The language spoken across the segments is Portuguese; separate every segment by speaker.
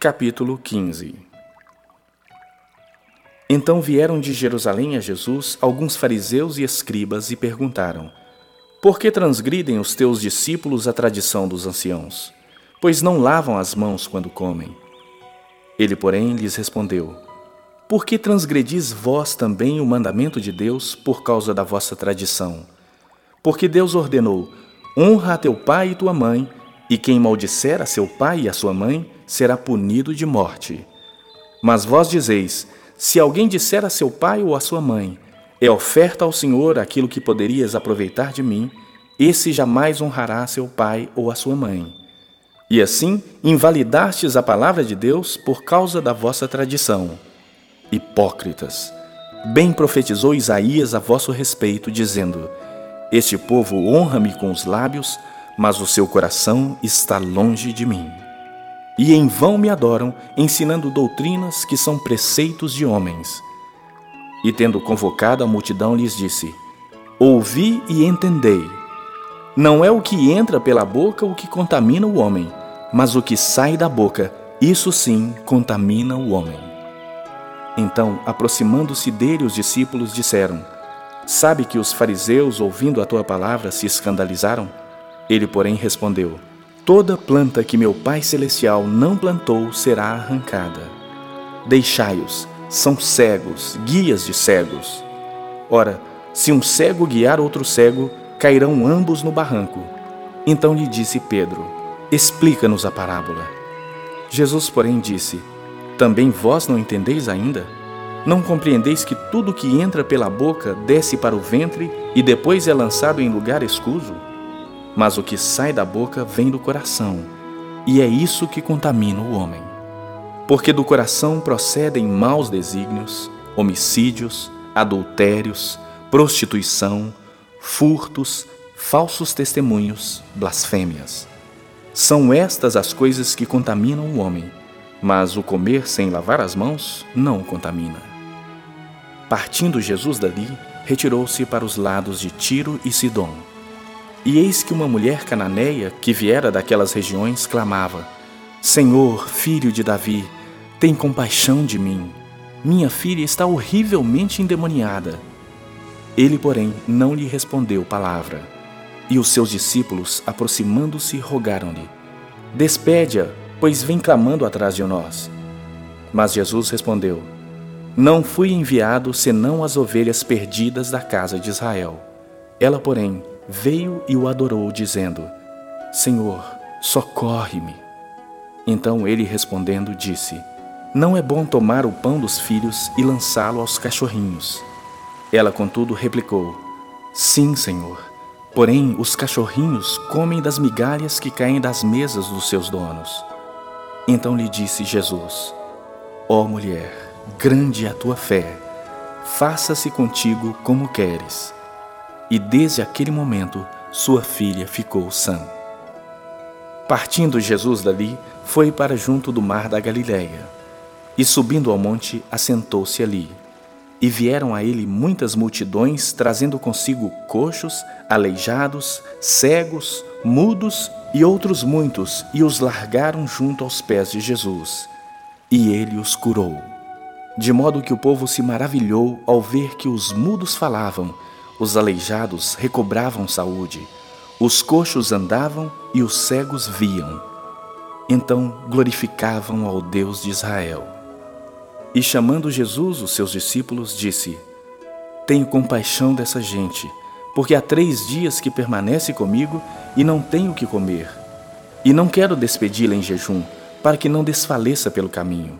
Speaker 1: Capítulo 15 Então vieram de Jerusalém a Jesus alguns fariseus e escribas e perguntaram: Por que transgridem os teus discípulos a tradição dos anciãos? Pois não lavam as mãos quando comem. Ele, porém, lhes respondeu: Por que transgredis vós também o mandamento de Deus por causa da vossa tradição? Porque Deus ordenou: Honra a teu pai e tua mãe e quem maldisser a seu pai e a sua mãe será punido de morte. Mas vós dizeis: se alguém disser a seu pai ou a sua mãe, é oferta ao Senhor aquilo que poderias aproveitar de mim, esse jamais honrará seu pai ou a sua mãe. E assim invalidastes a palavra de Deus por causa da vossa tradição. Hipócritas! Bem profetizou Isaías a vosso respeito, dizendo: Este povo honra-me com os lábios, mas o seu coração está longe de mim. E em vão me adoram, ensinando doutrinas que são preceitos de homens. E tendo convocado a multidão, lhes disse: Ouvi e entendei. Não é o que entra pela boca o que contamina o homem, mas o que sai da boca, isso sim contamina o homem. Então, aproximando-se dele, os discípulos disseram: Sabe que os fariseus, ouvindo a tua palavra, se escandalizaram? Ele, porém, respondeu: Toda planta que meu Pai Celestial não plantou será arrancada. Deixai-os, são cegos, guias de cegos. Ora, se um cego guiar outro cego, cairão ambos no barranco. Então lhe disse Pedro: Explica-nos a parábola. Jesus, porém, disse: Também vós não entendeis ainda? Não compreendeis que tudo que entra pela boca desce para o ventre e depois é lançado em lugar escuso? Mas o que sai da boca vem do coração, e é isso que contamina o homem. Porque do coração procedem maus desígnios, homicídios, adultérios, prostituição, furtos, falsos testemunhos, blasfêmias. São estas as coisas que contaminam o homem, mas o comer sem lavar as mãos não o contamina. Partindo Jesus dali, retirou-se para os lados de Tiro e Sidom. E eis que uma mulher cananeia, que viera daquelas regiões, clamava: Senhor, filho de Davi, tem compaixão de mim. Minha filha está horrivelmente endemoniada. Ele, porém, não lhe respondeu palavra. E os seus discípulos, aproximando-se, rogaram-lhe: Despede-a, pois vem clamando atrás de nós. Mas Jesus respondeu: Não fui enviado senão as ovelhas perdidas da casa de Israel. Ela, porém, veio e o adorou, dizendo: Senhor, socorre-me. Então ele respondendo disse: Não é bom tomar o pão dos filhos e lançá-lo aos cachorrinhos. Ela, contudo, replicou: Sim, Senhor. Porém, os cachorrinhos comem das migalhas que caem das mesas dos seus donos. Então lhe disse Jesus: Ó oh, mulher, grande é a tua fé, faça-se contigo como queres e desde aquele momento sua filha ficou sã. Partindo Jesus dali, foi para junto do mar da Galiléia, e subindo ao monte, assentou-se ali. E vieram a ele muitas multidões, trazendo consigo coxos, aleijados, cegos, mudos e outros muitos, e os largaram junto aos pés de Jesus. E ele os curou. De modo que o povo se maravilhou ao ver que os mudos falavam os aleijados recobravam saúde, os coxos andavam e os cegos viam. Então glorificavam ao Deus de Israel. E chamando Jesus, os seus discípulos, disse: Tenho compaixão dessa gente, porque há três dias que permanece comigo e não tenho o que comer. E não quero despedi-la em jejum, para que não desfaleça pelo caminho.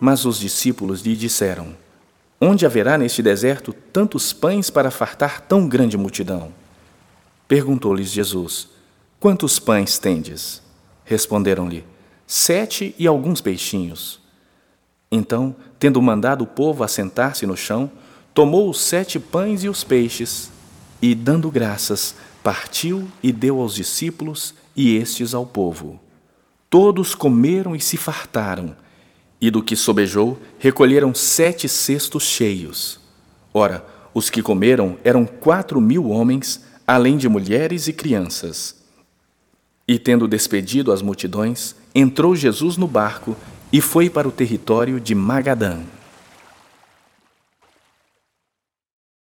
Speaker 1: Mas os discípulos lhe disseram: Onde haverá neste deserto tantos pães para fartar tão grande multidão? Perguntou-lhes Jesus: Quantos pães tendes? Responderam-lhe: Sete e alguns peixinhos. Então, tendo mandado o povo assentar-se no chão, tomou os sete pães e os peixes, e, dando graças, partiu e deu aos discípulos e estes ao povo. Todos comeram e se fartaram e do que sobejou, recolheram sete cestos cheios. Ora, os que comeram eram quatro mil homens, além de mulheres e crianças. E tendo despedido as multidões, entrou Jesus no barco e foi para o território de Magadã.